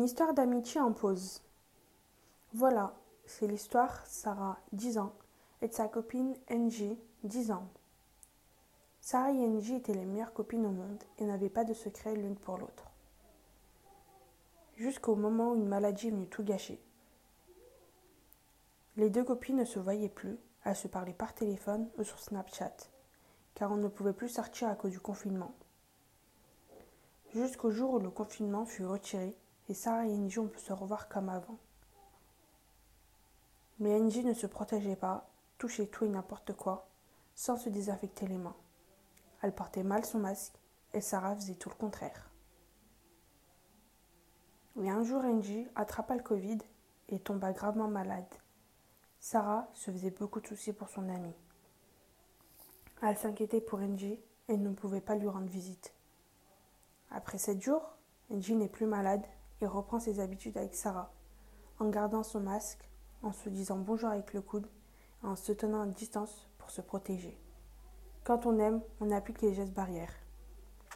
histoire d'amitié en pause. Voilà, c'est l'histoire Sarah, 10 ans, et de sa copine Angie, 10 ans. Sarah et Angie étaient les meilleures copines au monde et n'avaient pas de secret l'une pour l'autre. Jusqu'au moment où une maladie est tout gâcher. Les deux copines ne se voyaient plus, elles se parlaient par téléphone ou sur Snapchat, car on ne pouvait plus sortir à cause du confinement. Jusqu'au jour où le confinement fut retiré et Sarah et Angie ont pu se revoir comme avant. Mais Angie ne se protégeait pas, touchait tout et n'importe quoi, sans se désinfecter les mains. Elle portait mal son masque et Sarah faisait tout le contraire. Et un jour, Angie attrapa le Covid et tomba gravement malade. Sarah se faisait beaucoup de soucis pour son amie. Elle s'inquiétait pour Angie et ne pouvait pas lui rendre visite. Après sept jours, Angie n'est plus malade et reprend ses habitudes avec Sarah, en gardant son masque, en se disant bonjour avec le coude et en se tenant à distance pour se protéger. Quand on aime, on applique les gestes barrières.